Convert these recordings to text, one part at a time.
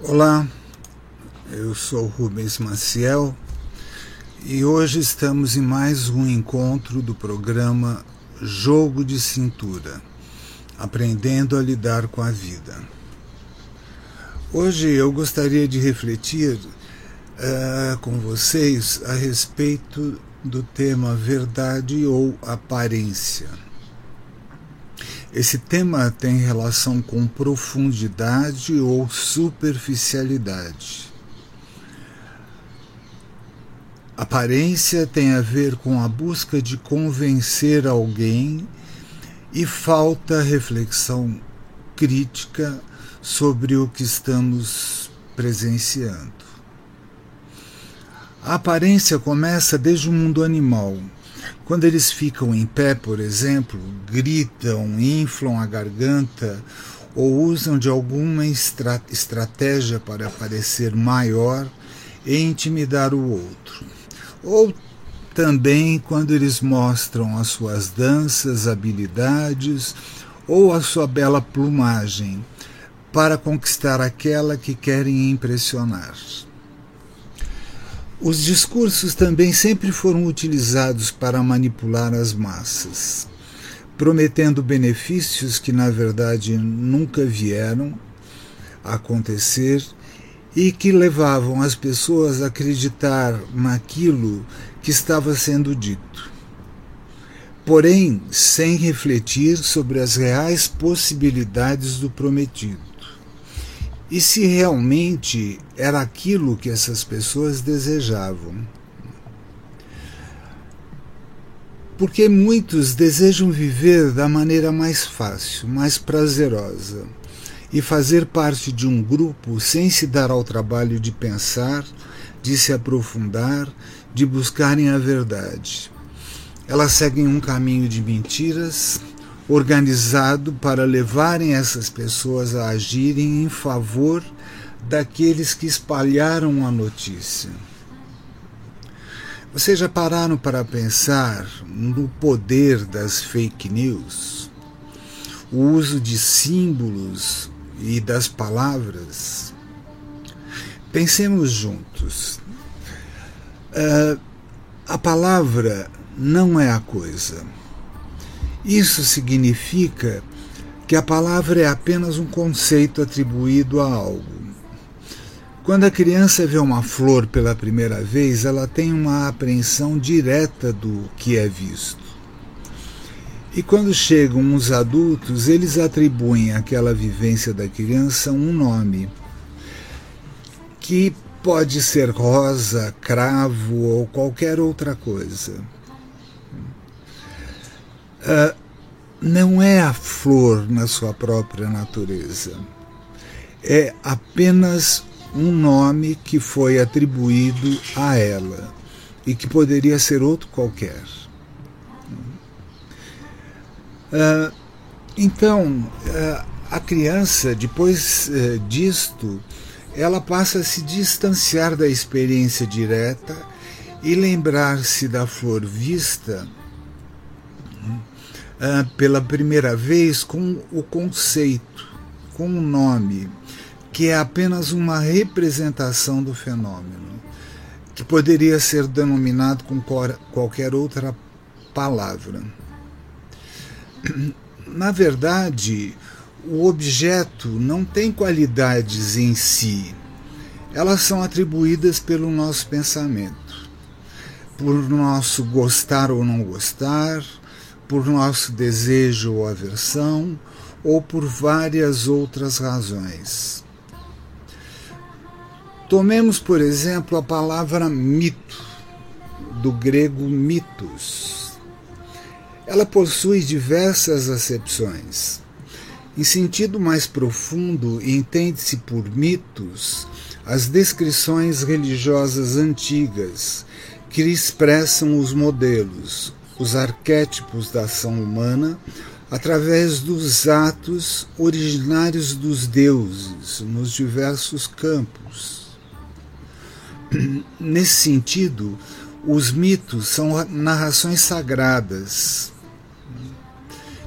Olá, eu sou Rubens Maciel e hoje estamos em mais um encontro do programa Jogo de Cintura Aprendendo a Lidar com a Vida. Hoje eu gostaria de refletir uh, com vocês a respeito do tema verdade ou aparência. Esse tema tem relação com profundidade ou superficialidade. Aparência tem a ver com a busca de convencer alguém e falta reflexão crítica sobre o que estamos presenciando. A aparência começa desde o mundo animal quando eles ficam em pé, por exemplo, gritam, inflam a garganta ou usam de alguma estra estratégia para parecer maior e intimidar o outro. Ou também quando eles mostram as suas danças, habilidades ou a sua bela plumagem para conquistar aquela que querem impressionar. Os discursos também sempre foram utilizados para manipular as massas, prometendo benefícios que na verdade nunca vieram a acontecer e que levavam as pessoas a acreditar naquilo que estava sendo dito. Porém, sem refletir sobre as reais possibilidades do prometido e se realmente era aquilo que essas pessoas desejavam. Porque muitos desejam viver da maneira mais fácil, mais prazerosa, e fazer parte de um grupo sem se dar ao trabalho de pensar, de se aprofundar, de buscarem a verdade. Elas seguem um caminho de mentiras, organizado para levarem essas pessoas a agirem em favor daqueles que espalharam a notícia. Vocês já pararam para pensar no poder das fake news? O uso de símbolos e das palavras? Pensemos juntos. Uh, a palavra não é a coisa isso significa que a palavra é apenas um conceito atribuído a algo. Quando a criança vê uma flor pela primeira vez, ela tem uma apreensão direta do que é visto. E quando chegam os adultos, eles atribuem àquela vivência da criança um nome, que pode ser rosa, cravo ou qualquer outra coisa. Uh, não é a flor na sua própria natureza. É apenas um nome que foi atribuído a ela e que poderia ser outro qualquer. Uh, então, uh, a criança, depois uh, disto, ela passa a se distanciar da experiência direta e lembrar-se da flor vista uh, pela primeira vez com o conceito, com o nome, que é apenas uma representação do fenômeno, que poderia ser denominado com qualquer outra palavra. Na verdade, o objeto não tem qualidades em si, elas são atribuídas pelo nosso pensamento, por nosso gostar ou não gostar, por nosso desejo ou aversão, ou por várias outras razões. Tomemos, por exemplo, a palavra mito, do grego mitos. Ela possui diversas acepções. Em sentido mais profundo, entende-se por mitos as descrições religiosas antigas que expressam os modelos, os arquétipos da ação humana através dos atos originários dos deuses nos diversos campos. Nesse sentido, os mitos são narrações sagradas,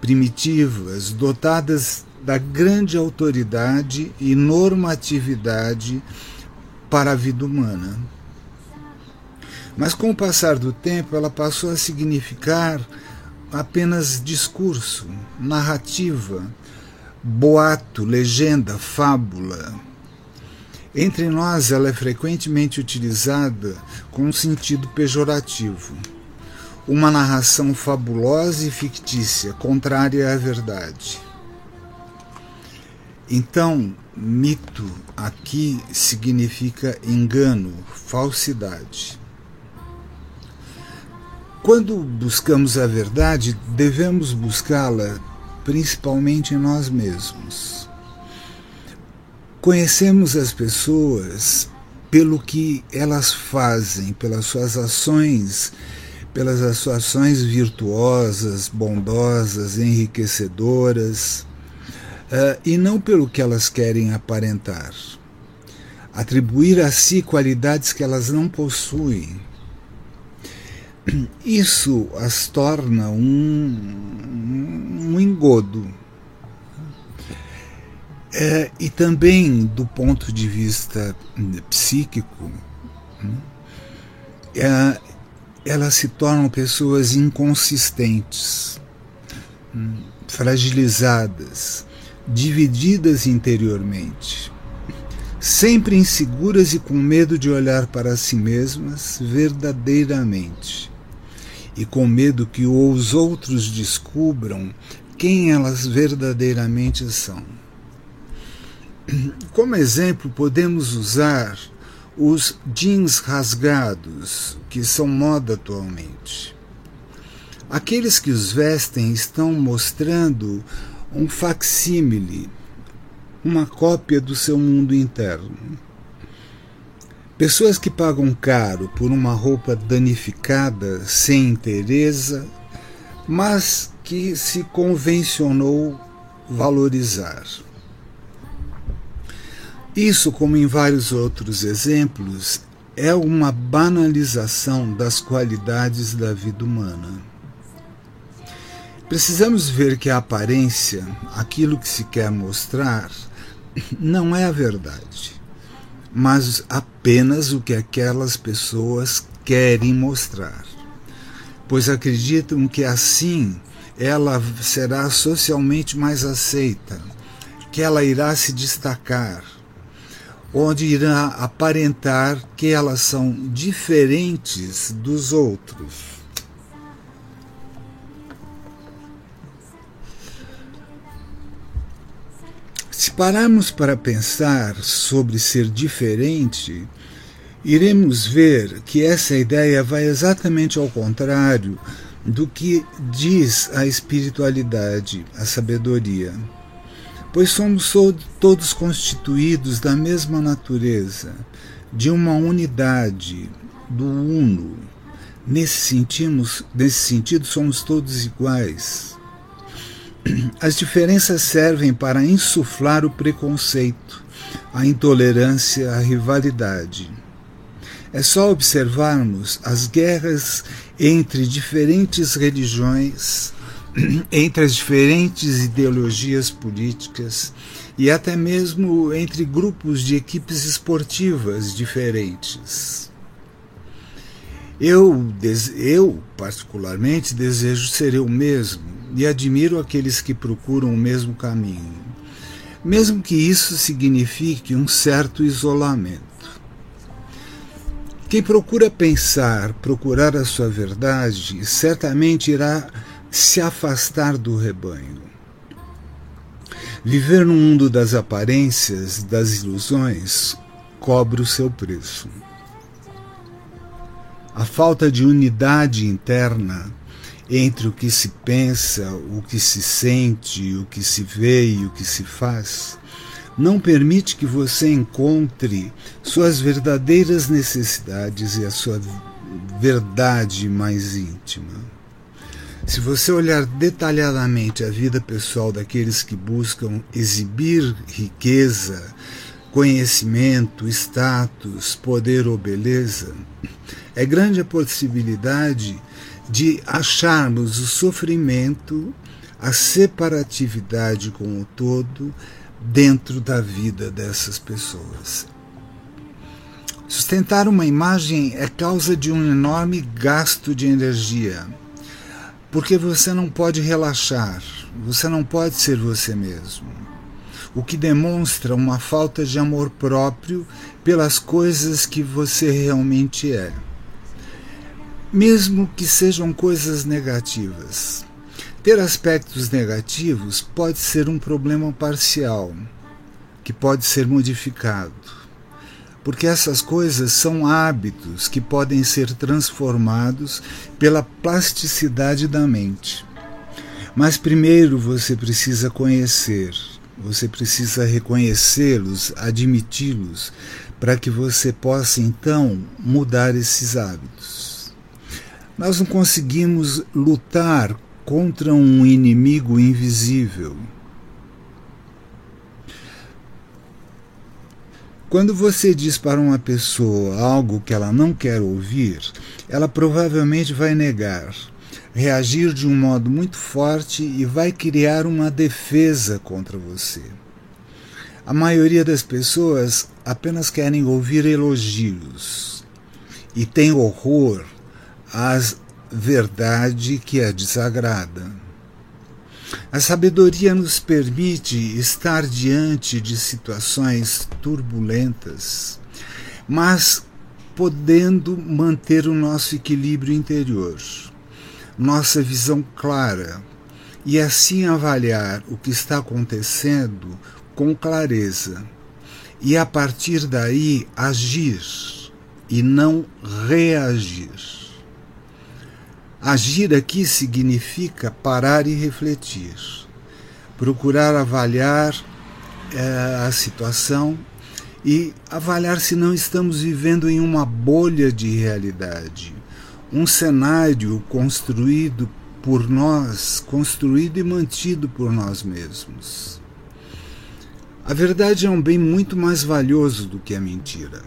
primitivas, dotadas da grande autoridade e normatividade para a vida humana. Mas com o passar do tempo, ela passou a significar apenas discurso, narrativa, boato, legenda, fábula. Entre nós, ela é frequentemente utilizada com um sentido pejorativo. Uma narração fabulosa e fictícia, contrária à verdade. Então, mito aqui significa engano, falsidade. Quando buscamos a verdade, devemos buscá-la principalmente em nós mesmos. Conhecemos as pessoas pelo que elas fazem, pelas suas ações, pelas suas ações virtuosas, bondosas, enriquecedoras, uh, e não pelo que elas querem aparentar. Atribuir a si qualidades que elas não possuem isso as torna um, um engodo. É, e também, do ponto de vista psíquico, é, elas se tornam pessoas inconsistentes, fragilizadas, divididas interiormente, sempre inseguras e com medo de olhar para si mesmas verdadeiramente e com medo que os outros descubram quem elas verdadeiramente são. Como exemplo, podemos usar os jeans rasgados, que são moda atualmente. Aqueles que os vestem estão mostrando um facsímile, uma cópia do seu mundo interno. Pessoas que pagam caro por uma roupa danificada, sem interesse, mas que se convencionou valorizar. Isso, como em vários outros exemplos, é uma banalização das qualidades da vida humana. Precisamos ver que a aparência, aquilo que se quer mostrar, não é a verdade mas apenas o que aquelas pessoas querem mostrar, pois acreditam que assim ela será socialmente mais aceita, que ela irá se destacar, onde irá aparentar que elas são diferentes dos outros. Pararmos para pensar sobre ser diferente, iremos ver que essa ideia vai exatamente ao contrário do que diz a espiritualidade, a sabedoria. Pois somos todos constituídos da mesma natureza, de uma unidade, do uno. Nesse, nesse sentido, somos todos iguais. As diferenças servem para insuflar o preconceito, a intolerância, a rivalidade. É só observarmos as guerras entre diferentes religiões, entre as diferentes ideologias políticas e até mesmo entre grupos de equipes esportivas diferentes. Eu, eu particularmente, desejo ser eu mesmo e admiro aqueles que procuram o mesmo caminho, mesmo que isso signifique um certo isolamento. Quem procura pensar, procurar a sua verdade, certamente irá se afastar do rebanho. Viver no mundo das aparências, das ilusões, cobra o seu preço. A falta de unidade interna entre o que se pensa, o que se sente, o que se vê e o que se faz, não permite que você encontre suas verdadeiras necessidades e a sua verdade mais íntima. Se você olhar detalhadamente a vida pessoal daqueles que buscam exibir riqueza, conhecimento, status, poder ou beleza, é grande a possibilidade de acharmos o sofrimento, a separatividade com o todo dentro da vida dessas pessoas. Sustentar uma imagem é causa de um enorme gasto de energia, porque você não pode relaxar, você não pode ser você mesmo, o que demonstra uma falta de amor próprio pelas coisas que você realmente é, mesmo que sejam coisas negativas. Ter aspectos negativos pode ser um problema parcial, que pode ser modificado, porque essas coisas são hábitos que podem ser transformados pela plasticidade da mente. Mas primeiro você precisa conhecer, você precisa reconhecê-los, admiti-los, para que você possa então mudar esses hábitos. Nós não conseguimos lutar contra um inimigo invisível. Quando você diz para uma pessoa algo que ela não quer ouvir, ela provavelmente vai negar, reagir de um modo muito forte e vai criar uma defesa contra você. A maioria das pessoas apenas querem ouvir elogios e tem horror às verdade que a desagrada. A sabedoria nos permite estar diante de situações turbulentas, mas podendo manter o nosso equilíbrio interior, nossa visão clara, e assim avaliar o que está acontecendo com clareza, e a partir daí agir e não reagir. Agir aqui significa parar e refletir, procurar avaliar é, a situação e avaliar se não estamos vivendo em uma bolha de realidade, um cenário construído por nós, construído e mantido por nós mesmos. A verdade é um bem muito mais valioso do que a mentira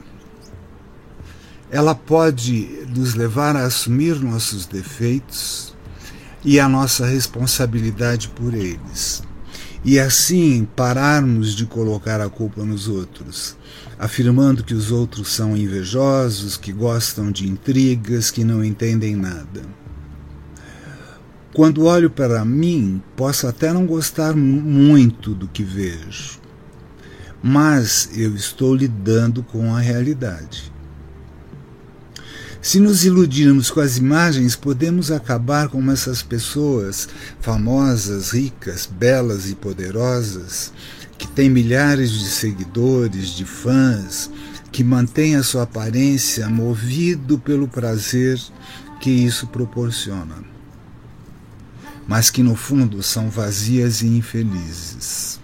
ela pode nos levar a assumir nossos defeitos e a nossa responsabilidade por eles. E assim pararmos de colocar a culpa nos outros, afirmando que os outros são invejosos, que gostam de intrigas, que não entendem nada. Quando olho para mim, posso até não gostar muito do que vejo, mas eu estou lidando com a realidade. Se nos iludirmos com as imagens, podemos acabar como essas pessoas famosas, ricas, belas e poderosas, que têm milhares de seguidores, de fãs, que mantêm a sua aparência movido pelo prazer que isso proporciona, mas que no fundo são vazias e infelizes.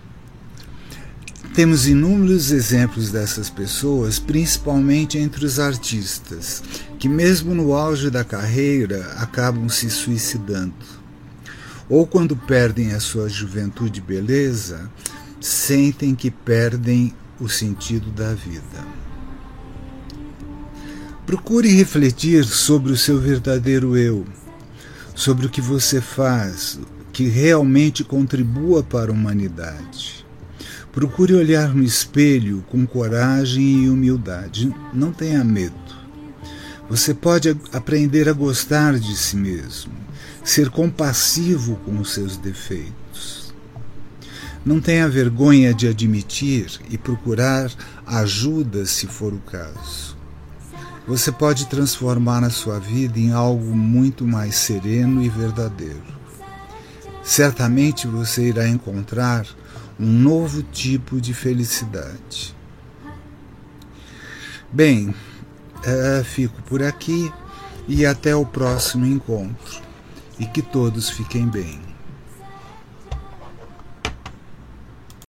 Temos inúmeros exemplos dessas pessoas, principalmente entre os artistas, que, mesmo no auge da carreira, acabam se suicidando. Ou quando perdem a sua juventude e beleza, sentem que perdem o sentido da vida. Procure refletir sobre o seu verdadeiro eu, sobre o que você faz que realmente contribua para a humanidade. Procure olhar no espelho com coragem e humildade. Não tenha medo. Você pode aprender a gostar de si mesmo, ser compassivo com os seus defeitos. Não tenha vergonha de admitir e procurar ajuda se for o caso. Você pode transformar a sua vida em algo muito mais sereno e verdadeiro. Certamente você irá encontrar um novo tipo de felicidade. Bem, é, fico por aqui e até o próximo encontro. E que todos fiquem bem.